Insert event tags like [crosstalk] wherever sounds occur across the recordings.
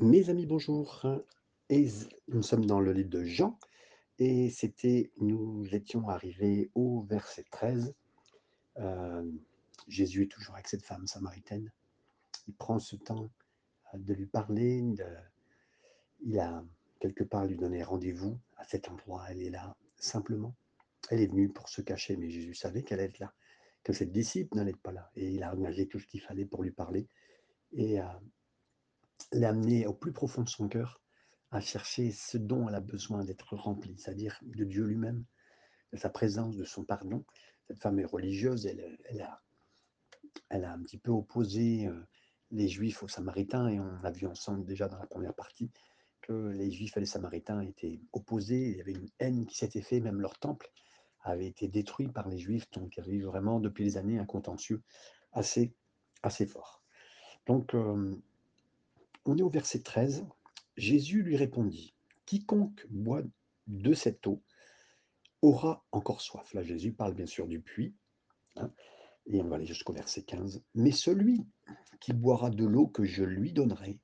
Mes amis, bonjour. Et nous sommes dans le livre de Jean et c'était, nous étions arrivés au verset 13. Euh, Jésus est toujours avec cette femme samaritaine. Il prend ce temps euh, de lui parler. il a quelque part lui donné rendez-vous à cet endroit. Elle est là simplement. Elle est venue pour se cacher, mais Jésus savait qu'elle allait être là, que ses disciples n'allaient pas là. Et il a engagé tout ce qu'il fallait pour lui parler et euh, l'amener au plus profond de son cœur à chercher ce dont elle a besoin d'être remplie, c'est-à-dire de Dieu lui-même, de sa présence, de son pardon. Cette femme est religieuse, elle, elle a, elle a un petit peu opposé euh, les Juifs aux Samaritains, et on a vu ensemble déjà dans la première partie que les Juifs et les Samaritains étaient opposés, il y avait une haine qui s'était faite, même leur temple avait été détruit par les Juifs, donc il y avait vraiment depuis les années un contentieux assez, assez fort. Donc euh, on est au verset 13. Jésus lui répondit, Quiconque boit de cette eau aura encore soif. Là, Jésus parle bien sûr du puits, hein, et on va aller jusqu'au verset 15. Mais celui qui boira de l'eau que je lui donnerai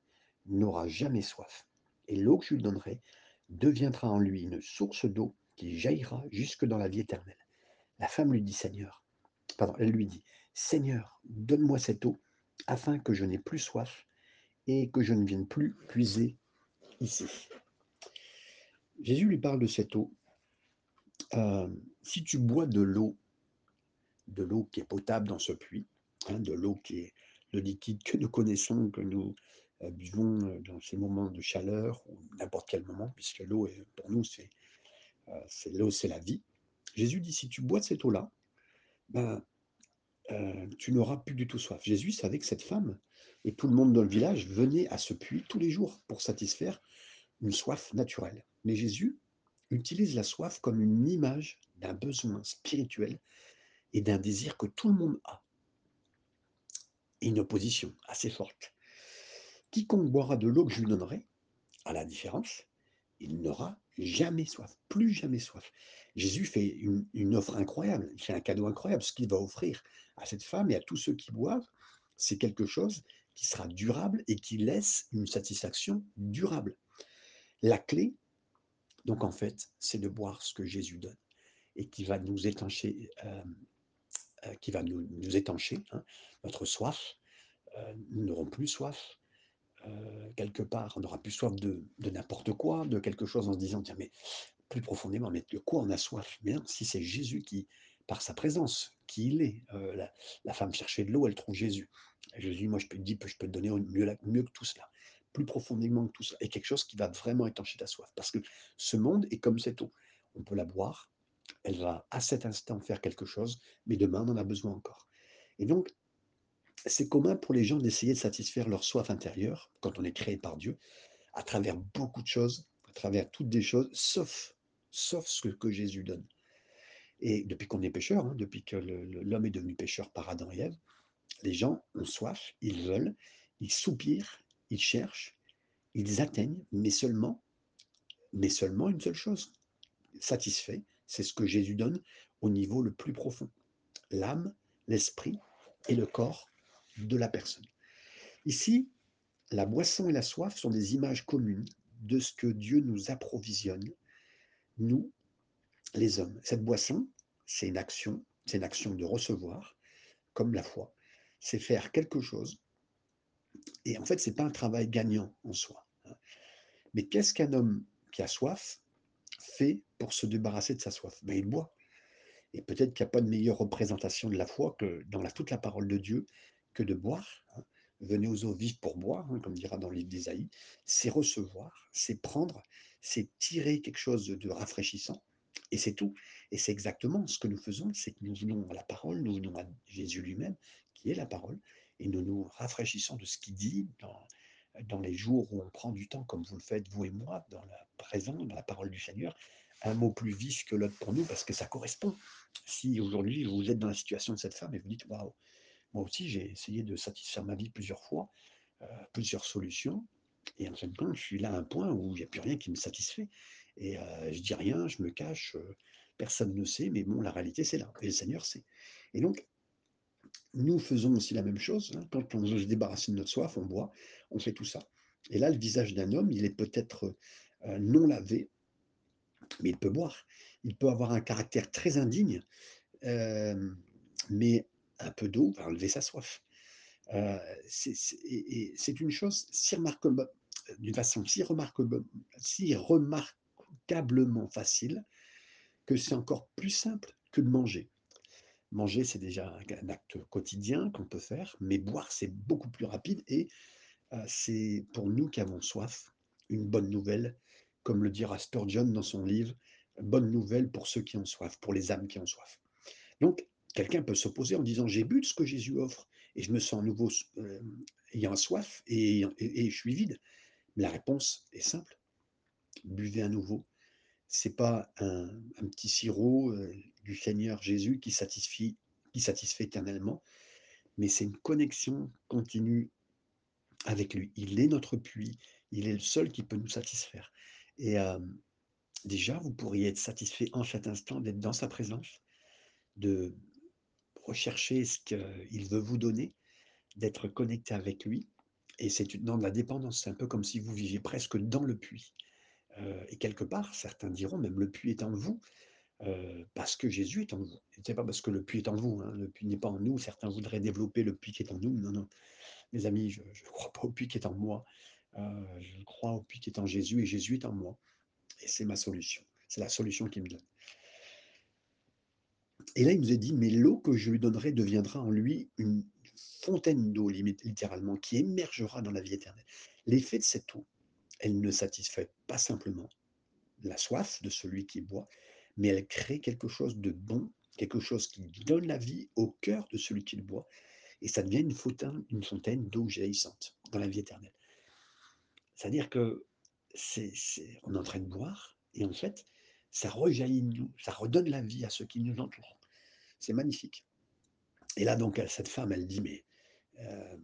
n'aura jamais soif. Et l'eau que je lui donnerai deviendra en lui une source d'eau qui jaillira jusque dans la vie éternelle. La femme lui dit, Seigneur, pardon, elle lui dit, Seigneur, donne-moi cette eau afin que je n'ai plus soif et que je ne vienne plus puiser ici. Jésus lui parle de cette eau. Euh, si tu bois de l'eau, de l'eau qui est potable dans ce puits, hein, de l'eau qui est le liquide que nous connaissons, que nous euh, buvons dans ces moments de chaleur ou n'importe quel moment, puisque l'eau, pour nous, c'est euh, l'eau, c'est la vie. Jésus dit, si tu bois de cette eau-là, ben, euh, tu n'auras plus du tout soif. Jésus savait que cette femme et tout le monde dans le village venait à ce puits tous les jours pour satisfaire une soif naturelle. Mais Jésus utilise la soif comme une image d'un besoin spirituel et d'un désir que tout le monde a. Et une opposition assez forte. Quiconque boira de l'eau que je lui donnerai, à la différence, il n'aura jamais soif, plus jamais soif. Jésus fait une, offre incroyable, il fait un cadeau incroyable. Ce qu'il va offrir à cette femme et à tous ceux qui boivent, c'est quelque chose qui sera durable et qui laisse une satisfaction durable. La clé, donc en fait, c'est de boire ce que Jésus donne et qui va nous étancher, euh, euh, qui va nous étancher hein, notre soif. Euh, nous n'aurons plus soif. Euh, quelque part, on n'aura plus soif de, de n'importe quoi, de quelque chose en se disant, tiens, mais plus profondément, mais de quoi on a soif? Bien, si c'est Jésus qui, par sa présence, qui il est, euh, la, femme cherchait de l'eau, elle trouve Jésus. Jésus, moi, je peux te dire, je peux te donner mieux, mieux que tout cela plus profondément que tout ça, et quelque chose qui va vraiment étancher ta soif. Parce que ce monde est comme cette eau. On peut la boire, elle va à cet instant faire quelque chose, mais demain, on en a besoin encore. Et donc, c'est commun pour les gens d'essayer de satisfaire leur soif intérieure, quand on est créé par Dieu, à travers beaucoup de choses, à travers toutes des choses, sauf, sauf ce que Jésus donne. Et depuis qu'on est pécheur, hein, depuis que l'homme est devenu pécheur par Adam et Ève, les gens ont soif, ils veulent, ils soupirent, ils cherchent, ils atteignent, mais seulement, mais seulement une seule chose, satisfait, c'est ce que Jésus donne au niveau le plus profond, l'âme, l'esprit et le corps de la personne. Ici, la boisson et la soif sont des images communes de ce que Dieu nous approvisionne, nous, les hommes. Cette boisson, c'est une action, c'est une action de recevoir, comme la foi. C'est faire quelque chose et en fait, ce n'est pas un travail gagnant en soi. Mais qu'est-ce qu'un homme qui a soif fait pour se débarrasser de sa soif? Ben, Il boit. Et peut-être qu'il n'y a pas de meilleure représentation de la foi que dans la, toute la parole de Dieu que de boire. Hein. Venez aux eaux vives pour boire, hein, comme dira dans le livre d'Ésaïe. C'est recevoir, c'est prendre, c'est tirer quelque chose de rafraîchissant. Et c'est tout. Et c'est exactement ce que nous faisons, c'est que nous venons à la parole, nous venons à Jésus lui-même, qui est la parole, et nous nous rafraîchissons de ce qu'il dit dans, dans les jours où on prend du temps, comme vous le faites, vous et moi, dans la présence, dans la parole du Seigneur, un mot plus vif que l'autre pour nous, parce que ça correspond. Si aujourd'hui vous êtes dans la situation de cette femme et vous dites, waouh, moi aussi j'ai essayé de satisfaire ma vie plusieurs fois, euh, plusieurs solutions, et en fin de je suis là à un point où il n'y a plus rien qui me satisfait. Et euh, je dis rien, je me cache, euh, personne ne sait, mais bon, la réalité c'est là, et le Seigneur sait. Et donc, nous faisons aussi la même chose. Hein. Quand on veut se débarrasser de notre soif, on boit, on fait tout ça. Et là, le visage d'un homme, il est peut-être, heu, non lavé, mais il peut boire. Il peut avoir un caractère très indigne, mais un peu d'eau va enlever sa soif. Heu, c'est une chose si remarqueba d'une façon si remarquebe si remarquablement facile que c'est encore plus simple que de manger. Manger, c'est déjà un acte quotidien qu'on peut faire, mais boire, c'est beaucoup plus rapide et heu, c'est pour nous qui avons soif, une bonne nouvelle, comme le dira Spurgeon dans son livre: «Bonne nouvelle pour ceux qui ont soif, pour les âmes qui ont soif». Donc quelqu'un peut s'opposer en disant: «J'ai bu de ce que Jésus offre et je me sens à nouveau hem, ayant soif et et je suis vide». La réponse est simple: buvez à nouveau. C'est pas un petit sirop, heu, du Seigneur Jésus qui satisfie qui satisfait éternellement, mais c'est une connexion continue avec lui. Il est notre puits, il est le seul qui peut nous satisfaire et hem, déjà, vous pourriez être satisfait en cet instant d'être dans sa présence, de rechercher ce qu'il veut vous donner, d'être connecté avec lui et c'est dans de la dépendance. C'est un peu comme si vous viviez presque dans le puits, heu et quelque part, certains diront même: «Le puits est en vous», heu, parce que Jésus est en vous. C'est pas parce que le puits est en vous, hein, le puits n'est pas en nous. Certains voudraient développer le puits qui est en nous. Non, non, mes amis, je je crois pas au puits qui est en moi, heu, je crois au puits qui est en Jésus et Jésus est en moi et c'est ma solution. C'est la solution qu'il me donne. Et là, il nous est dit: «Mais l'eau que je lui donnerai deviendra en lui une fontaine d'eau», littéralement, qui émergera dans la vie éternelle. L'effet de cette eau, elle ne satisfait pas simplement la soif de celui qui boit, mais elle crée quelque chose de bon, quelque chose qui donne la vie au cœur de celui qui le boit et ça devient une fontaine une fontaine d'eau jaillissante dans la vie éternelle. C'est-à-dire que c'est on est en train de boire et en fait, ça rejaillit de nous, ça redonne la vie à ceux qui nous entourent. C'est magnifique. Et là donc, cette femme, elle dit: «Mais, hem,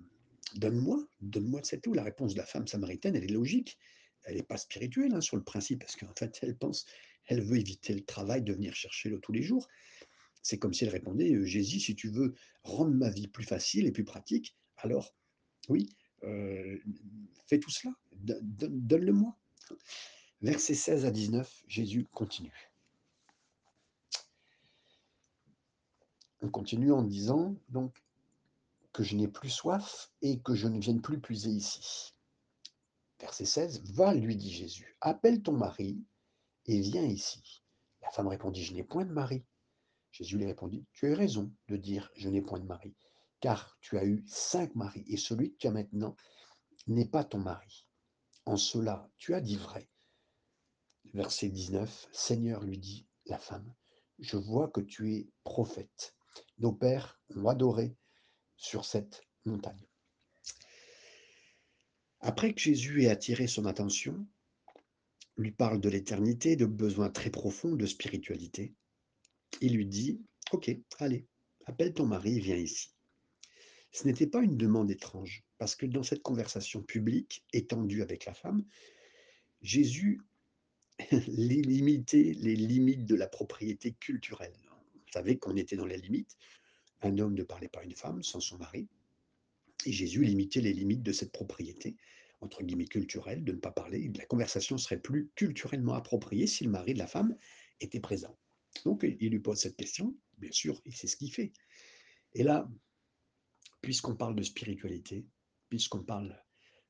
donne-moi, donne-moi de cette eau». La réponse de la femme samaritaine, elle est logique. Elle est pas spirituelle, hein, sur le principe, parce qu'en fait, elle pense elle veut éviter le travail de venir chercher l'eau tous les jours. C'est comme si elle répondait: «Heu, Jésus, si tu veux rendre ma vie plus facile et plus pratique, alors oui, heu, fais tout cela, don donne donne-le-moi». Versets 16 à 19, Jésus continue. On continue en disant donc que je n'ai plus soif et que je ne vienne plus puiser ici. Verset 16, Va, lui dit Jésus, appelle ton mari et viens ici. La femme répondit, Je n'ai point de mari. Jésus lui répondit, Tu as raison de dire, Je n'ai point de mari, car tu as eu cinq maris, et celui que tu as maintenant n'est pas ton mari. En cela, tu as dit vrai. Verset 19, Seigneur, lui dit la femme, je vois que tu es prophète. Nos pères ont adoré sur cette montagne. Après que Jésus ait attiré son attention, lui parle de l'éternité, de besoins très profonds de spiritualité, il lui dit Ok, allez, appelle ton mari viens ici. Ce n'était pas une demande étrange, parce que dans cette conversation publique étendue avec la femme, Jésus [laughs] limitait les limites de la propriété culturelle. Vous savez qu'on était dans les limites. Un homme ne parlait pas à une femme sans son mari. Et Jésus limitait les limites de cette propriété, entre guillemets culturelle, de ne pas parler. La conversation serait plus culturellement appropriée si le mari de la femme était présent. Donc il lui pose cette question, bien sûr, et c'est ce qu'il fait. Et là, puisqu'on parle de spiritualité, puisqu'on parle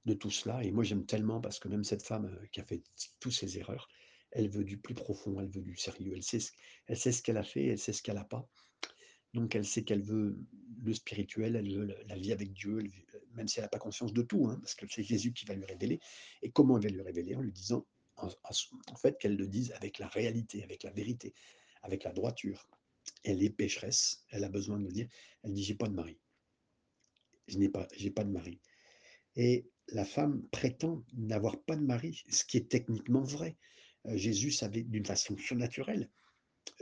de tout cela, et moi j'aime tellement parce que même cette femme euh, qui a fait toutes ces erreurs, elle veut du plus profond, elle veut du sérieux, elle sait ce, qu'elle a fait, elle sait ce qu'elle n'a pas. Donc elle sait qu'elle veut le spirituel, elle veut la vie avec Dieu, veut- même si elle n'a pas conscience de tout, hein, parce que c'est Jésus qui va lui révéler. Et comment elle va lui révéler? En lui disant, en fait, qu'elle le dise avec la réalité, avec la vérité, avec la droiture. Elle est pécheresse, elle a besoin de le dire. Elle dit, j'ai pas de mari. Je n'ai pas, j'ai pas de mari. Et la femme prétend n'avoir pas de mari, ce qui est techniquement vrai. Euh, Jésus savait d'une façon surnaturelle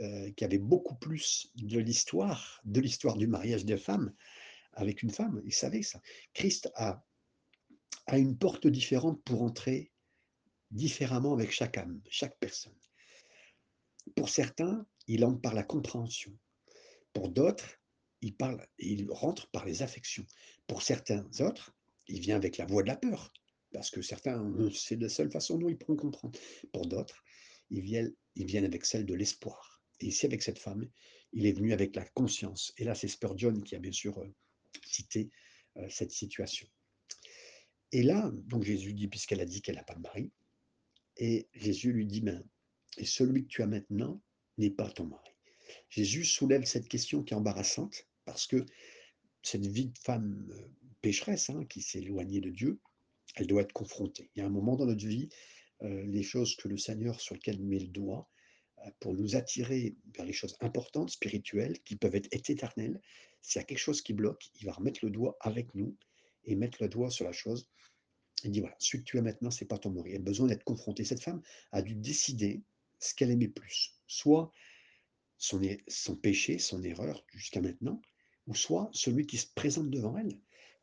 euh, qu'il y avait beaucoup plus de l'histoire, de l'histoire du mariage des femmes avec une femme. Il savait ça. Christ a, a une porte différente pour entrer différemment avec chaque âme, chaque personne. Pour certains, il entre par la compréhension. Pour d'autres, il, parle, il rentre par les affections. Pour certains autres, il vient avec la voix de la peur. parce que certains, heu, c'est la seule façon dont ils pourront comprendre. Pour d'autres, ils viennent ils viennent avec celle de l'espoir et ici, avec cette femme, il est venu avec la conscience et là, c'est Spurgeon qui a bien sûr, heu, cité, heu, cette situation et là, donc Jésus dit puisqu'elle a dit qu'elle a pas de mari et Jésus lui dit: «Ben et celui que tu as maintenant n'est pas ton mari». Jésus soulève cette question qui est embarrassante parce que cette vie de femme, pécheresse, hein, qui s'est éloignée de Dieu, elle doit être confrontée. Il y a un moment dans notre vie, heu, les choses que le Seigneur sur lequel met le doigt, heu, pour nous attirer vers les choses importantes, spirituelles, qui peuvent être éternelles. S'il y a quelque chose qui bloque, il va remettre le doigt avec nous et mettre le doigt sur la chose. Il dit: «Voilà, celui que tu as maintenant, c'est pas ton mari». Elle a besoin d'être confrontée. Cette femme a dû décider ce qu'elle aimait plus. Soit son péché, son erreur jusqu'à maintenant, ou soit celui qui se présente devant elle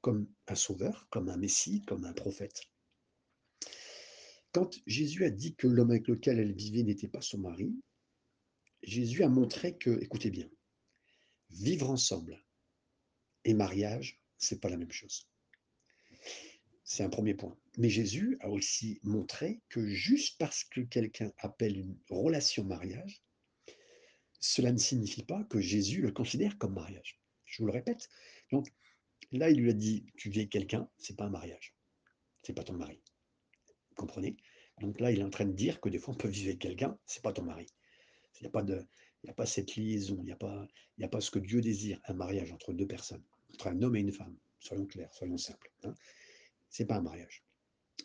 comme un sauveur, comme un messie, comme un prophète. Quand Jésus a dit que l'homme avec lequel elle vivait n'était pas son mari, Jésus a montré que, écoutez bien, vivre ensemble et mariage, c'est pas la même chose. C'est un premier point. Mais Jésus a aussi montré que juste parce que quelqu'un appelle une relation mariage, cela ne signifie pas que Jésus le considère comme mariage. Je vous le répète. Donc là, il lui a dit: «Tu avec quelqu'un, c'est pas un mariage, c'est pas ton mari». Vous comprenez? Donc là, il est en train de dire que des fois, on peut vivre avec quelqu'un, c'est pas ton mari. Il y a pas a pas cette liaison, il y a pas a pas ce que Dieu désire, un mariage entre 2 personnes, entre un homme et une femme. Soyons clairs, soyons simples, hein. C'est pas un mariage,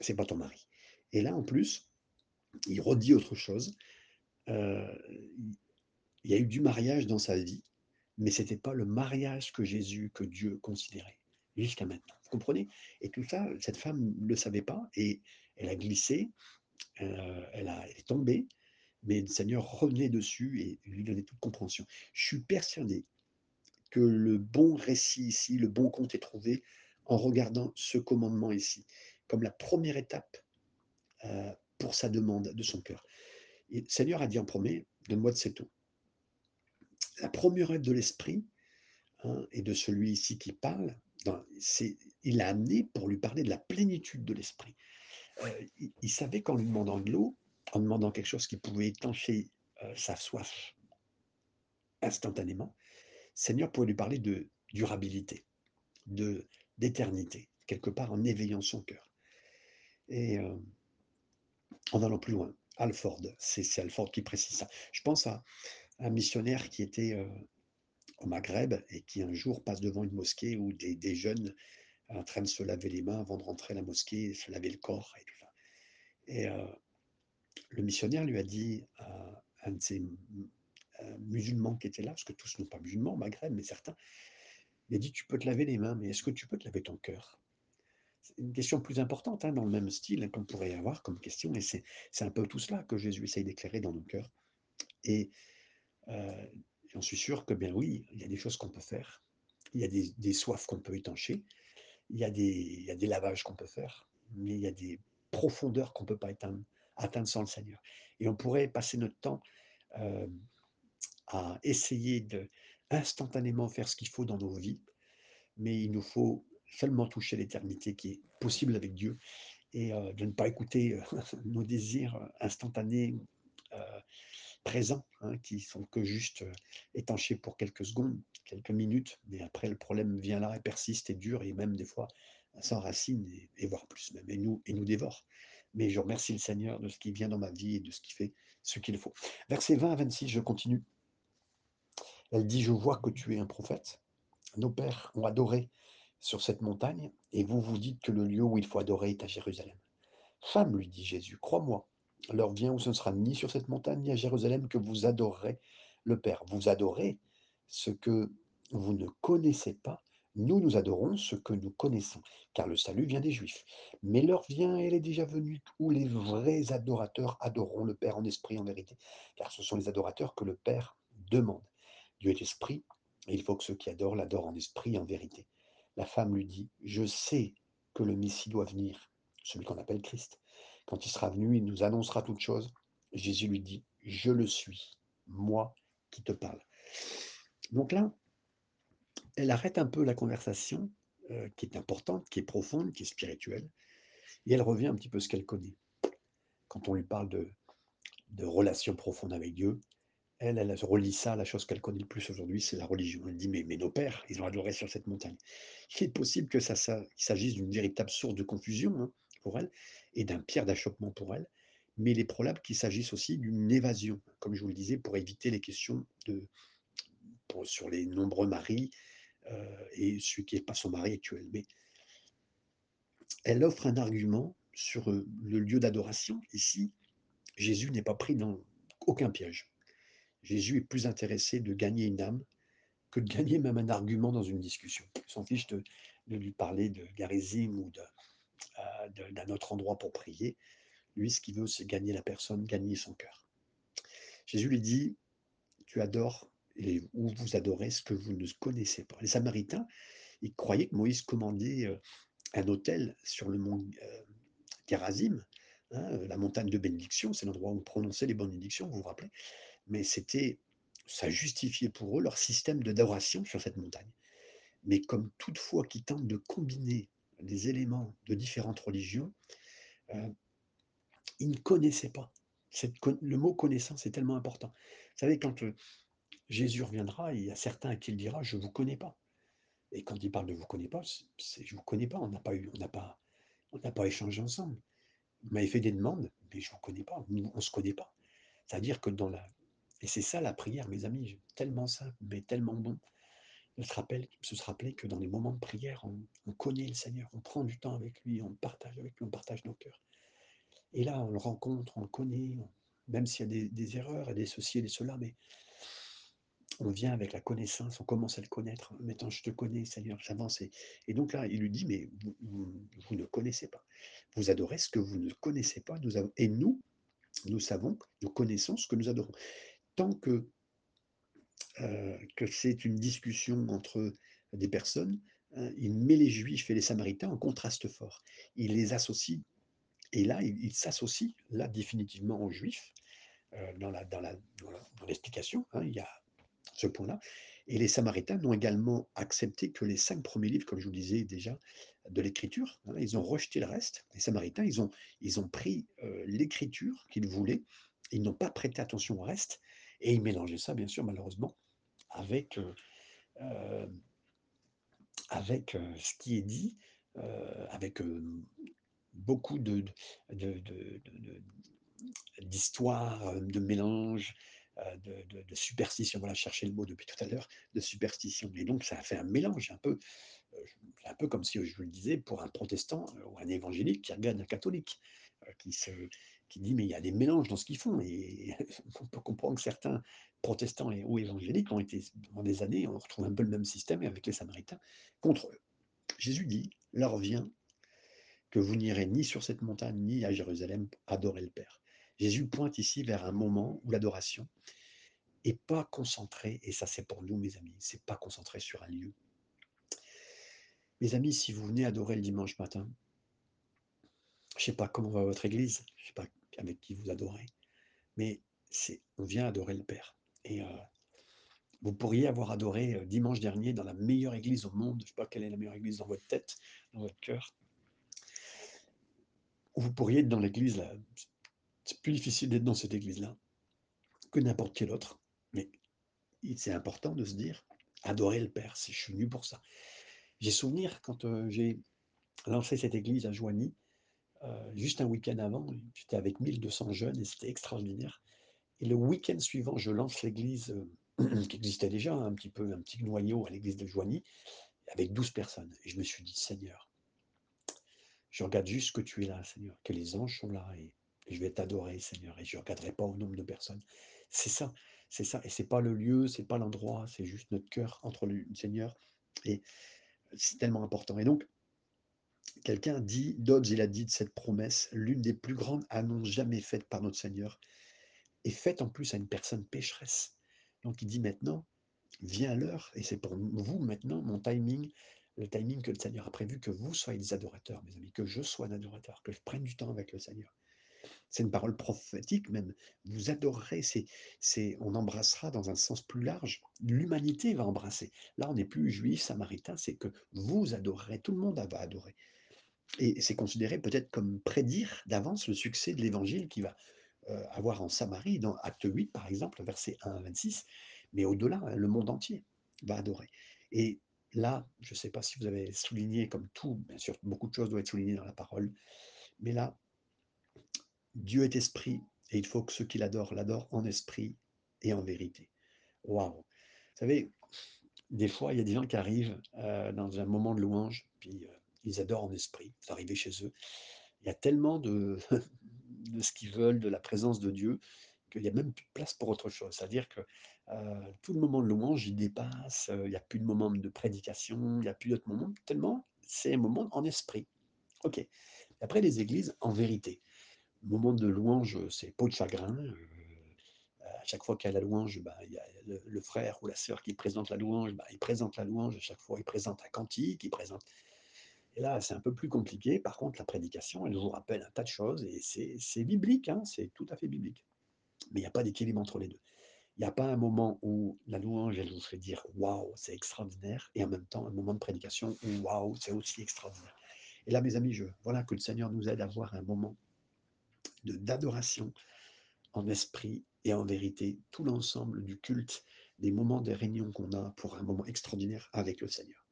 c'est pas ton mari et là, en plus, il redit autre chose, il il y a eu du mariage dans sa vie, mais c'était pas le mariage que Jésus, que Dieu considérait, jusqu'à maintenant. Vous comprenez? Et tout ça, cette femme ne le savait pas et elle a glissé, heu, elle a elle est tombée, mais le Seigneur revenait dessus et lui donnait toute compréhension. Je suis persuadé que le bon récit ici, le bon compte est trouvé en regardant ce commandement ici, comme la première étape, heu, pour sa demande de son cœur et le Seigneur a dit en premier: «Donne-moi de cette eau». La première œuvre de l'esprit, hein et de celui ici qui parle, dans il l'a amené pour lui parler de la plénitude de l'esprit. Heu, il savait qu'en lui demandant de l'eau, en demandant quelque chose qui pouvait étancher, heu, sa soif instantanément, Seigneur pouvait lui parler de durabilité, de d'éternité, quelque part en éveillant son cœur et heu, en allant plus loin. Alford, c'est Alford qui précise ça. Je pense à un missionnaire qui était, heu, au Maghreb et qui un jour passe devant une mosquée où des des jeunes en train de se laver les mains avant de rentrer à la mosquée, se laver le corps et et heu, le missionnaire lui a dit à un de ces heu, musulmans qui étaient là, parce que tous ne sont pas musulmans au Maghreb, mais certains, il a dit: «Tu peux te laver les mains, mais est-ce que tu peux te laver ton cœur?» c'est une question plus importante, hein, dans le même style qu'on pourrait avoir comme question et c'est un peu tout cela que Jésus essaye d'éclairer dans nos cœurs et j'en suis sûr que, bien oui, il y a des choses qu'on peut faire. Il y a des soifs qu'on peut étancher. Il y a des lavages qu'on peut faire, mais il y a des profondeurs qu'on peut pas atteindre sans le Seigneur et on pourrait passer notre temps, hem, à essayer de instantanément faire ce qu'il faut dans nos vies, mais il nous faut seulement toucher l'éternité qui est possible avec Dieu et heu, de ne pas écouter, heu, [laughs] nos désirs instantanés, présents, hein, qui sont que juste, heu, étanchés pour quelques secondes, quelques minutes, mais après le problème vient là et persiste et dure et même des fois s'enracine et et voire plus même et nous et nous dévore. Mais je remercie le Seigneur de ce qui vient dans ma vie et de ce qui fait ce qu'il faut. Versets 20 à 26, je continue. Elle dit: «Je vois que tu es un prophète. Nos pères ont adoré sur cette montagne et vous, vous dites que le lieu où il faut adorer est à Jérusalem». «Femme», lui dit Jésus, «crois-moi, l'heure vient où ce ne sera ni sur cette montagne ni à Jérusalem que vous adorerez le Père. Vous adorez ce que vous ne connaissez pas, nous, nous adorons ce que nous connaissons, car le salut vient des Juifs. Mais l'heure vient elle est déjà venue où les vrais adorateurs adoreront le Père en esprit en vérité, car ce sont les adorateurs que le Père demande. Dieu est esprit et il faut que ceux qui adorent l'adorent en esprit en vérité». La femme lui dit: «Je sais que le Messie doit venir, celui qu'on appelle Christ. Quand il sera venu, il nous annoncera toutes choses». Jésus lui dit: «Je le suis, moi qui te parle». Donc là elle arrête un peu la conversation, heu, qui est importante, qui est profonde, qui est spirituelle et elle revient un petit peu ce qu'elle connaît. Quand on lui parle de de relations profondes avec Dieu, elle, elle relie ça, la chose qu'elle connaît le plus aujourd'hui, c'est la religion. Elle dit: «Mais nos pères, ils ont adoré sur cette montagne». Il est possible que ça ça s'agisse d'une véritable source de confusion, hein, pour elle et d'un pierre d'achoppement pour elle, mais il est probable qu'il s'agisse aussi d'une évasion, comme je vous le disais, pour éviter les questions de sur les nombreux maris, heu et celui qui est pas son mari actuel. Mais elle offre un argument sur, heu, le lieu d'adoration. Ici, Jésus n'est pas pris dans aucun piège. Jésus est plus intéressé de gagner une âme que de gagner même un argument dans une discussion. Il s'en fiche de lui parler de Garizim ou de d'un autre endroit pour prier. Lui, ce qu'il veut, c'est gagner la personne, gagner son cœur. Jésus lui dit: «Tu adores et ou vous adorez ce que vous ne connaissez pas». Les Samaritains, ils croyaient que Moïse commandait, heu, un autel sur le mont, heu, Garizim, hein, heu, la montagne de bénédiction, c'est l'endroit où on prononçait les bénédictions, vous vous rappelez? Mais c'était ça justifiait pour eux leur système d'adoration sur cette montagne. Mais comme toute foi qui tente de combiner les éléments de différentes religions, heu, ils ne connaissaient pas. Le mot connaissance est tellement important. Vous savez quand, heu, Jésus reviendra, il y a certains à qui il dira: «Je vous connais pas» et quand il parle de «vous connais pas», c'est je vous connais pas, on n'a pas eu on n'a pas on n'a pas échangé ensemble. Vous m'avez fait des demandes, mais je vous connais pas, on se connaît pas. C'est-à-dire que dans la et c'est ça la prière mes amis, tellement simple, mais tellement bon. Se se rappeler que dans les moments de prière, on on connaît le Seigneur, on prend du temps avec lui, on partage avec lui, on partage nos cœurs. Et là, on le rencontre, on le connaît, on même s'il y a des erreurs et des ceci et des cela, mais on vient avec la connaissance, on commence à le connaître. Maintenant, je te connais, Seigneur, j'avance et donc là, il lui dit: «Mais vous vous vous ne connaissez pas. Vous adorez ce que vous ne connaissez pas, nous avons et nous, nous savons, nous connaissons ce que nous adorons». Tant que, heu, que c'est une discussion entre des personnes, heu, il met les Juifs et les Samaritains en contraste fort. Il les associe et là, il il s'associe, là, définitivement aux Juifs, heu, dans l'explication, hein, il y a ce point-là et les Samaritains n'ont également accepté que les 5 premiers livres, comme je vous disais déjà, de l'Écriture, hein. Ils ont rejeté le reste. Les Samaritains, ils ont pris, heu, l'Écriture qu'ils voulaient, ils n'ont pas prêté attention au reste et ils mélangeaient ça, bien sûr, malheureusement, avec, heu, hem, avec, heu, ce qui est dit, avec, beaucoup de de de de de de d'histoires, heu, de mélange, heu, de de de superstition. Voilà, je cherchais le mot depuis tout à l'heure, de superstition et donc ça a fait un mélange un peu, un peu comme si, je vous le disais, pour un protestant, ou un évangélique qui regarde un catholique, qui se qui dit: «Mais il y a des mélanges dans ce qu'ils font» et [laughs] on peut comprendre que certains protestants et ou évangéliques ont été pendant des années, on retrouve un peu le même système avec les Samaritains contre eux. Jésus dit: «L'heure vient que vous n'irez ni sur cette montagne, ni à Jérusalem adorer le Père». Jésus pointe ici vers un moment où l'adoration est pas concentrée et ça c'est pour nous mes amis, c'est pas concentré sur un lieu. Mes amis, si vous venez adorer le dimanche matin je sais pas comment va votre église, je sais pas avec qui vous adorez, mais c'est on vient adorer le Père et heu, vous pourriez avoir adoré, heu, dimanche dernier dans la meilleure église au monde, je sais pas quelle est la meilleure église dans votre tête, dans votre cœur. Ou vous pourriez être dans l'église là, c'est plus difficile d'être dans cette église-là que n'importe quelle autre, mais c'est important de se dire: «Adorer le Père, je suis venu pour ça». J'ai souvenir quand, heu, j'ai lancé cette église à Joigny, heu, juste un week-end avant, j'étais avec 1 200 jeunes et c'était extraordinaire. Et le week-end suivant, je lance l'église, heu, [clears throat] qui existait déjà un petit peu, un petit noyau à l'église de Joigny, avec 12 personnes. Et je me suis dit: «Seigneur» «je regarde juste que tu es là Seigneur, que les anges sont là et je vais t'adorer Seigneur et je regarderai pas au nombre de personnes». C'est ça, c'est ça. Et c'est pas le lieu, c'est pas l'endroit, c'est juste notre cœur entre le Seigneur et c'est tellement important. Et donc quelqu'un dit Dodds, il a dit de cette promesse: «L'une des plus grandes annonces jamais faites par notre Seigneur et faite en plus à une personne pécheresse». Donc il dit maintenant: «Vient l'heure» et c'est pour vous maintenant mon timing, le timing que le Seigneur a prévu que vous soyez des adorateurs mes amis, que je sois un adorateur, que je prenne du temps avec le Seigneur. C'est une parole prophétique même. Vous adorerez, c'est on embrassera dans un sens plus large. L'humanité va embrasser. Là, on n'est plus juifs, samaritains, c'est que vous adorerez, tout le monde va adorer Et c'est considéré peut-être comme prédire d'avance le succès de l'évangile qui va, heu, avoir en Samarie dans Acte 8 par exemple, versets 1 à 26. Mais au-delà, hein, le monde entier va adorer. Et là, je ne sais pas si vous avez souligné comme tout, bien sûr, beaucoup de choses doivent être soulignées dans la parole, mais là, Dieu est esprit et il faut que ceux qui l'adorent, l'adorent en esprit et en vérité. Waouh! Vous savez, des fois, il y a des gens qui arrivent, heu, dans un moment de louange, puis, heu, ils adorent en esprit. Vous arrivez chez eux, il y a tellement de [laughs] de ce qu'ils veulent, de la présence de Dieu, qu'il y a même plus de place pour autre chose. C'est-à-dire que, heu, tout le moment de louange, il dépasse, heu, il y a plus de moment de prédication, il y a plus d'autres moments, tellement c'est un moment en esprit. OK. Après les églises, en vérité. Moment de louange, c'est peau de chagrin, heu, à chaque fois qu'il y a la louange, bah, il y a le le frère ou la sœur qui présente la louange, bah, il présente la louange, à chaque fois il présente un cantique, il présente et là, c'est un peu plus compliqué. Par contre, la prédication, elle vous rappelle un tas de choses et c'est biblique, hein, c'est tout à fait biblique. Mais il y a pas d'équilibre entre les 2. Il y a pas un moment où la louange, elle vous fait dire: «Waouh, c'est extraordinaire» et en même temps un moment de prédication où: «Waouh, c'est aussi extraordinaire» et là, mes amis, je voilà, que le Seigneur nous aide à avoir un moment d'adoration en esprit et en vérité, tout l'ensemble du culte, des moments des réunions qu'on a pour un moment extraordinaire avec le Seigneur.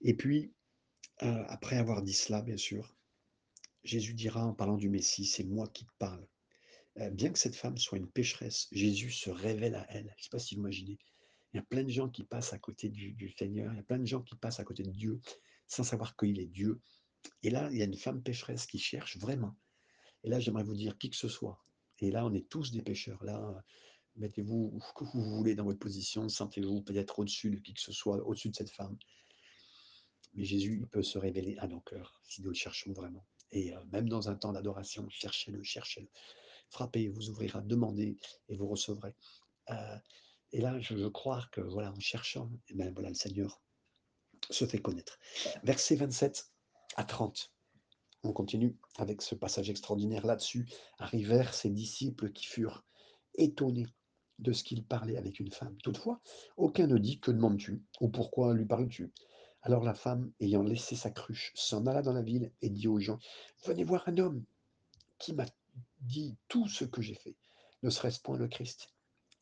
Et puis, heu, après avoir dit cela, bien sûr, Jésus dira en parlant du Messie: «C'est moi qui te parle». Heu, bien que cette femme soit une pécheresse, Jésus se révèle à elle. Je ne sais pas si vous imaginez? Il y a plein de gens qui passent à côté du du Seigneur, il y a plein de gens qui passent à côté de Dieu, sans savoir qu'il est Dieu. Et là, il y a une femme pécheresse qui cherche vraiment. Et là, j'aimerais vous dire, qui que ce soit, et là, on est tous des pécheurs. Là, mettez-vous où vous voulez dans votre position, sentez-vous peut-être au-dessus de qui que ce soit, au-dessus de cette femme. Mais Jésus, il peut se révéler à nos cœurs si nous le cherchons vraiment. Et heu, même dans un temps d'adoration, cherchez-le, cherchez-le. Frappez, vous ouvrira, demandez et vous recevrez. Heu, et là, je veux croire que voilà, en cherchant, et ben, voilà, le Seigneur se fait connaître. Versets 27 à 30. On continue avec ce passage extraordinaire là-dessus. Arrivèrent ses disciples qui furent étonnés de ce qu'il parlait avec une femme. Toutefois, aucun ne dit que demandes-tu? Ou pourquoi lui parles-tu? Alors la femme, ayant laissé sa cruche, s'en alla dans la ville et dit aux gens Venez voir un homme qui m'a dit tout ce que j'ai fait. Ne serait-ce point le Christ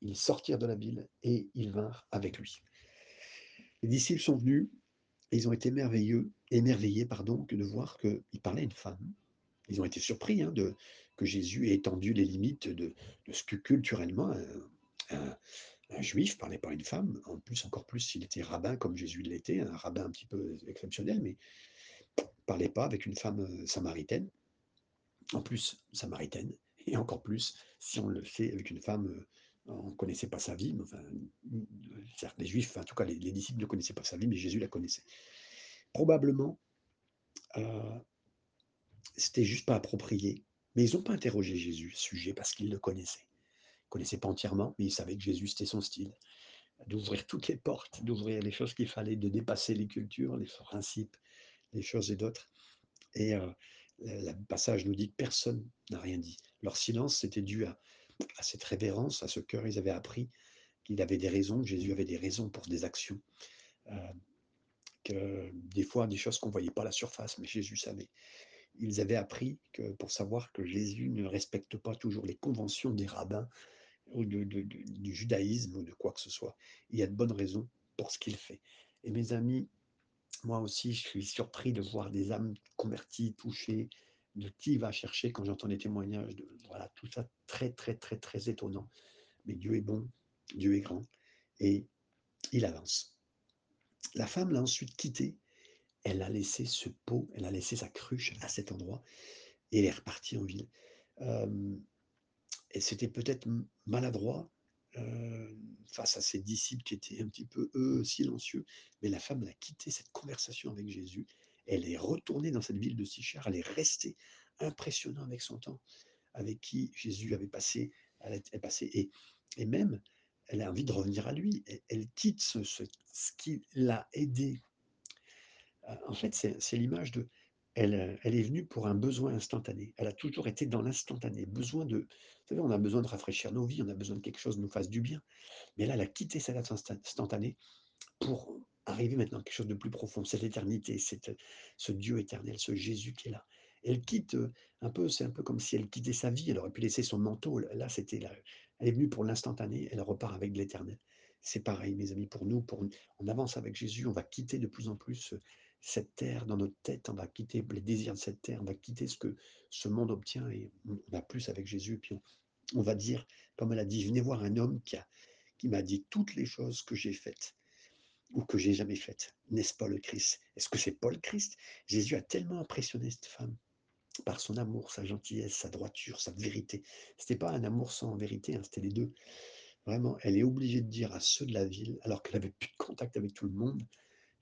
Ils sortirent de la ville et ils vinrent avec lui. Les disciples sont venus et ils ont été merveilleux, émerveillés pardon, de voir qu'il parlait à une femme. Ils ont été surpris hein, de, que Jésus ait étendu les limites de, ce que culturellement un- un juif parlait pas à une femme, en plus encore plus s'il était rabbin comme Jésus l'était, un rabbin un petit peu exceptionnel, mais parlait pas avec une femme euh, samaritaine, en plus samaritaine, et encore plus si on le fait avec une femme, euh, on ne connaissait pas sa vie, mais enfin, certes les juifs, en tout cas les, les disciples ne connaissaient pas sa vie, mais Jésus la connaissait. Probablement, euh, c'était juste pas approprié, mais ils n'ont pas interrogé Jésus sujet parce qu'ils le connaissaient. Connaissaient pas entièrement, mais ils savaient que Jésus, c'était son style. D'ouvrir toutes les portes, d'ouvrir les choses qu'il fallait, de dépasser les cultures, les principes, les choses et d'autres. Et euh, le passage nous dit que personne n'a rien dit. Leur silence, c'était dû à, à cette révérence, à ce cœur. Ils avaient appris qu'il avait des raisons, que Jésus avait des raisons pour des actions. Euh, que des fois, des choses qu'on ne voyait pas à la surface, mais Jésus savait. Ils avaient appris que pour savoir que Jésus ne respecte pas toujours les conventions des rabbins ou du judaïsme ou de quoi que ce soit. Il y a de bonnes raisons pour ce qu'il fait. Et mes amis, moi aussi, je suis surpris de voir des âmes converties, touchées, de qui va chercher quand j'entends des témoignages. De, voilà, tout ça très, très, très, très étonnant. Mais Dieu est bon, Dieu est grand, et il avance. La femme l'a ensuite quitté. Elle a laissé ce pot, elle a laissé sa cruche à cet endroit, et elle est repartie en ville. Euh, et c'était peut-être maladroit euh, face à ses disciples qui étaient un petit peu, eux, silencieux, mais la femme a quitté cette conversation avec Jésus, elle est retournée dans cette ville de Sichar, elle est restée impressionnante avec son temps, avec qui Jésus avait passé, elle et, et même, elle a envie de revenir à lui, elle, quitte ce, ce, ce qui l'a aidé. En fait, c'est l'image de, elle, elle est venue pour un besoin instantané. Elle a toujours été dans l'instantané. Besoin de, on a besoin de rafraîchir nos vies, on a besoin de quelque chose nous fasse du bien. Mais là, elle a quitté cet instantané pour arriver maintenant à quelque chose de plus profond, cette éternité, cette, ce Dieu éternel, ce Jésus qui est là. Elle quitte euh, un peu, c'est un peu comme si elle quittait sa vie, elle aurait pu laisser son manteau. Là, c'était là, elle est venue pour l'instantané, elle repart avec l'éternel. C'est pareil, mes amis, pour nous, pour, on avance avec Jésus, on va quitter de plus en plus euh, cette terre dans notre tête, on va quitter les désirs de cette terre, on va quitter ce que ce monde obtient et on va plus avec Jésus. puis on, va dire, comme elle a dit, venez voir un homme qui, qui m'a dit toutes les choses que j'ai faites ou que j'ai jamais faites. N'est-ce pas le Christ? Est-ce que c'est pas le Christ? Jésus a tellement impressionné cette femme par son amour, sa gentillesse, sa droiture, sa vérité. C'était pas un amour sans vérité, hein, c'était les deux. Vraiment, elle est obligée de dire à ceux de la ville, alors qu'elle avait plus de contact avec tout le monde,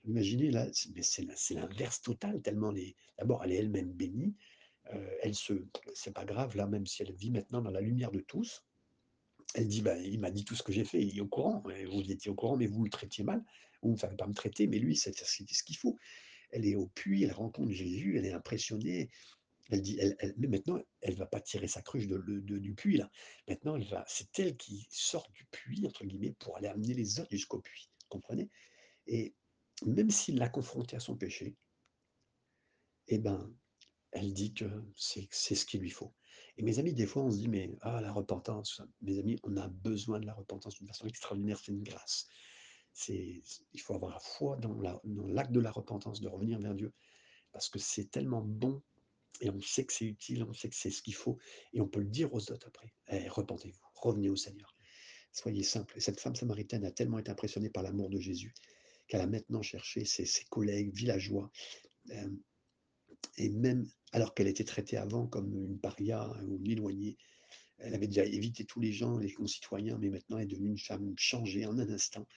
Imaginez là, c'est l'inverse total, tellement les d'abord elle est elle-même bénie, heu, elle se c'est pas grave là, même si elle vit maintenant dans la lumière de tous. Elle dit: «Bah, il m'a dit tout ce que j'ai fait, il est au courant et vous étiez au courant, mais vous le traitiez mal. Vous ne savez pas me traiter, mais lui, c'est ce qu'il faut». Elle est au puits, elle rencontre Jésus, elle est impressionnée. Elle dit elle mais maintenant, elle va pas tirer sa cruche de de du puits là. Maintenant, elle va c'est elle qui sort du «puits» entre guillemets pour aller amener les autres jusqu'au puits, comprenez? Et même s'il l'a confrontée à son péché, eh ben, elle dit que c'est ce qu'il lui faut. Et mes amis, des fois, on se dit: «Mais ah, la repentance», mes amis, on a besoin de la repentance d'une façon extraordinaire, c'est une grâce. Il faut avoir la foi dans la dans l'acte de la repentance, de revenir vers Dieu, parce que c'est tellement bon et on sait que c'est utile, on sait que c'est ce qu'il faut et on peut le dire aux autres après: «Eh, repentez-vous, revenez au Seigneur, soyez simples». Et cette femme samaritaine a tellement été impressionnée par l'amour de Jésus qu'elle a maintenant cherché ses, ses collègues villageois, et même alors qu'elle était traitée avant comme une paria ou une éloignée, elle avait déjà évité tous les gens, les concitoyens, mais maintenant elle est devenue une femme changée en un instant.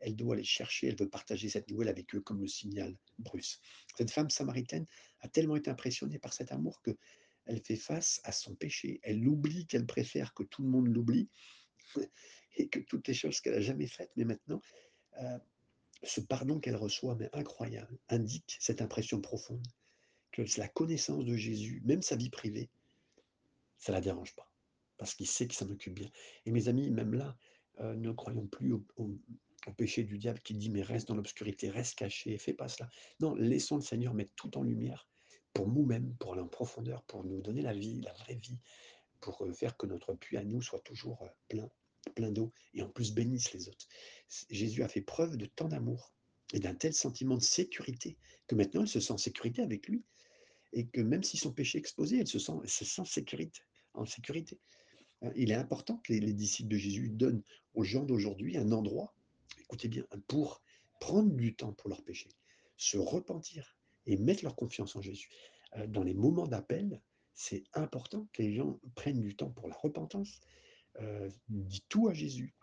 Elle doit les chercher, elle veut partager cette nouvelle avec eux comme le signal Bruce. Cette femme samaritaine a tellement été impressionnée par cet amour que elle fait face à son péché. Elle oublie qu'elle préfère que tout le monde l'oublie [laughs] et que toutes les choses qu'elle a jamais faites, mais maintenant, ce pardon qu'elle reçoit, mais incroyable, indique cette impression profonde que la connaissance de Jésus, même sa vie privée, ça ne la dérange pas, parce qu'il sait que ça m'occupe bien. Et mes amis, même là, euh, ne croyons plus au, péché du diable qui dit mais reste dans l'obscurité, reste caché, fais pas cela. Non, laissons le Seigneur mettre tout en lumière pour nous-mêmes, pour aller en profondeur, pour nous donner la vie, la vraie vie, pour euh, faire que notre puits à nous soit toujours euh, plein plein d'eau, et en plus bénisse les autres. Jésus a fait preuve de tant d'amour et d'un tel sentiment de sécurité que maintenant elle se sent en sécurité avec lui et que même si son péché est exposé, elle se sent, elle se sécurité, en sécurité. Hein, il est important que les, les disciples de Jésus donnent aux gens d'aujourd'hui un endroit, écoutez bien, pour prendre du temps pour leur péché, se repentir et mettre leur confiance en Jésus. Euh, dans les moments d'appel, c'est important que les gens prennent du temps pour la repentance, euh, dit tout à Jésus,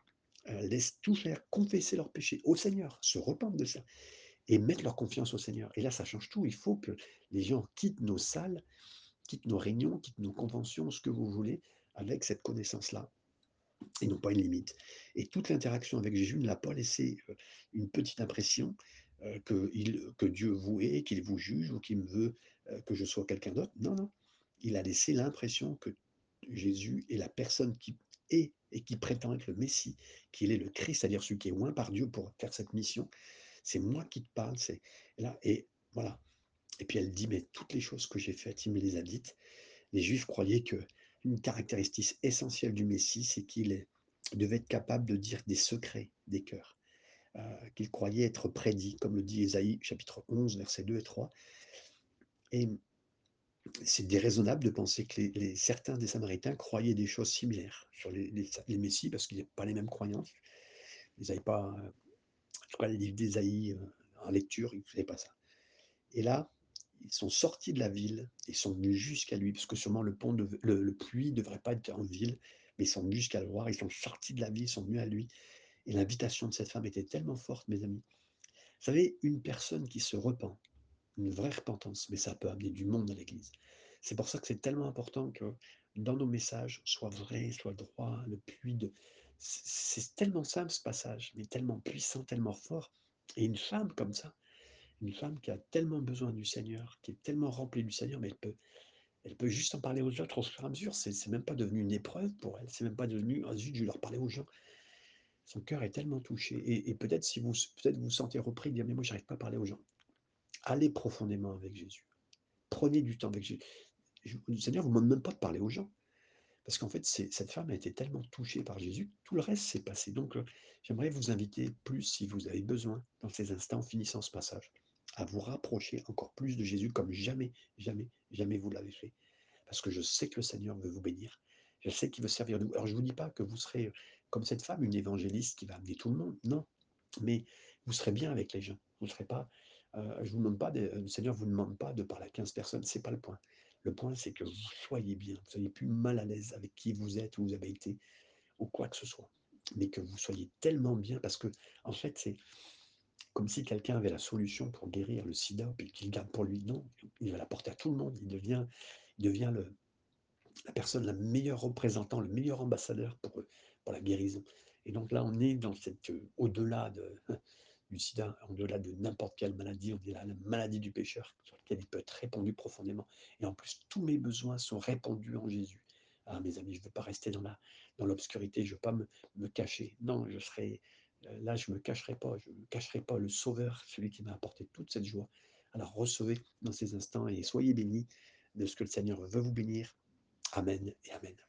euh, laisse tout faire, confesser leurs péchés au Seigneur, se repentent de ça et mettre leur confiance au Seigneur. Et là, ça change tout. Il faut que les gens quittent nos salles, quittent nos réunions, quittent nos conventions, ce que vous voulez, avec cette connaissance-là. Et non pas une limite. Et toute l'interaction avec Jésus ne l'a pas laissé euh, une petite impression que, Dieu vous est, qu'il vous juge ou qu'il veut euh, que je sois quelqu'un d'autre. Non, non. Il a laissé l'impression que Jésus est la personne qui et qui prétend être le Messie, qu'il est le Christ, c'est-à-dire celui qui est loin par Dieu pour faire cette mission. C'est moi qui te parle, c'est là et voilà. Et puis elle dit mais toutes les choses que j'ai faites, il me les a dites. Les Juifs croyaient que une caractéristique essentielle du Messie, c'est qu'il devait être capable de dire des secrets des cœurs, euh, qu'il croyait être prédit, comme le dit Ésaïe chapitre 11, versets 2 et 3. Et c'est déraisonnable de penser que certains des Samaritains croyaient des choses similaires sur les, Messies, parce qu'ils n'avaient pas les mêmes croyances. Ils n'avaient pas, euh, je crois, les livres d'Ésaïe euh, en lecture, ils ne faisaient pas ça. Et là, ils sont sortis de la ville et sont venus jusqu'à lui, parce que sûrement le pont, le puits ne devrait pas être en ville, mais ils sont venus jusqu'à le voir, ils sont sortis de la ville, ils sont venus à lui. Et l'invitation de cette femme était tellement forte, mes amis. Vous savez, une personne qui se repent, une vraie repentance, mais ça peut amener du monde à l'Église. C'est pour ça que c'est tellement important que dans nos messages, soit vrai, soit droit, le puits de... C'est tellement simple ce passage, mais tellement puissant, tellement fort. Et une femme comme ça, une femme qui a tellement besoin du Seigneur, qui est tellement remplie du Seigneur, mais elle peut, elle peut juste en parler aux autres au fur et à mesure. C'est même pas devenu une épreuve pour elle. C'est même pas devenu, ah zut, je vais leur parler aux gens. Son cœur est tellement touché et peut-être si vous peut-être vous sentez repris dire: «Mais moi j'arrive pas à parler aux gens». Allez profondément avec Jésus. Prenez du temps avec Jésus. Le Seigneur vous demande même pas de parler aux gens. Parce qu'en fait, cette femme a été tellement touchée par Jésus, tout le reste s'est passé. Donc, heu, j'aimerais vous inviter plus, si vous avez besoin, dans ces instants, en finissant ce passage, à vous rapprocher encore plus de Jésus comme jamais, jamais, jamais vous l'avez fait. Parce que je sais que le Seigneur veut vous bénir. Je sais qu'il veut servir de vous. Alors je vous dis pas que vous serez, heu, comme cette femme, une évangéliste qui va amener tout le monde, non, mais vous serez bien avec les gens. Vous serez pas, heu, je vous demande pas de le Seigneur vous demande pas de parler à 15 personnes, c'est pas le point. Le point, c'est que vous soyez bien, vous soyez plus mal à l'aise avec qui vous êtes, où vous avez été ou quoi que ce soit. Mais que vous soyez tellement bien parce que en fait, c'est comme si quelqu'un avait la solution pour guérir le sida, puis qu'il garde pour lui. Non, il va l'apporter à tout le monde. Il devient le la personne, la meilleure représentant, le meilleur ambassadeur pour, pour la guérison. Et donc là, on est dans cette, heu, au-delà de du sida, au-delà de n'importe quelle maladie, on est là, la maladie du pécheur sur lequel il peut être répandu profondément. Et en plus, tous mes besoins sont répandus en Jésus. Ah mes amis, je ne veux pas rester dans l'obscurité, je ne veux pas me me cacher. Non, je serai, heu, là, je ne me cacherai pas, je ne cacherai pas le Sauveur, celui qui m'a apporté toute cette joie. Alors recevez dans ces instants et soyez bénis de ce que le Seigneur veut vous bénir. Amen et amen.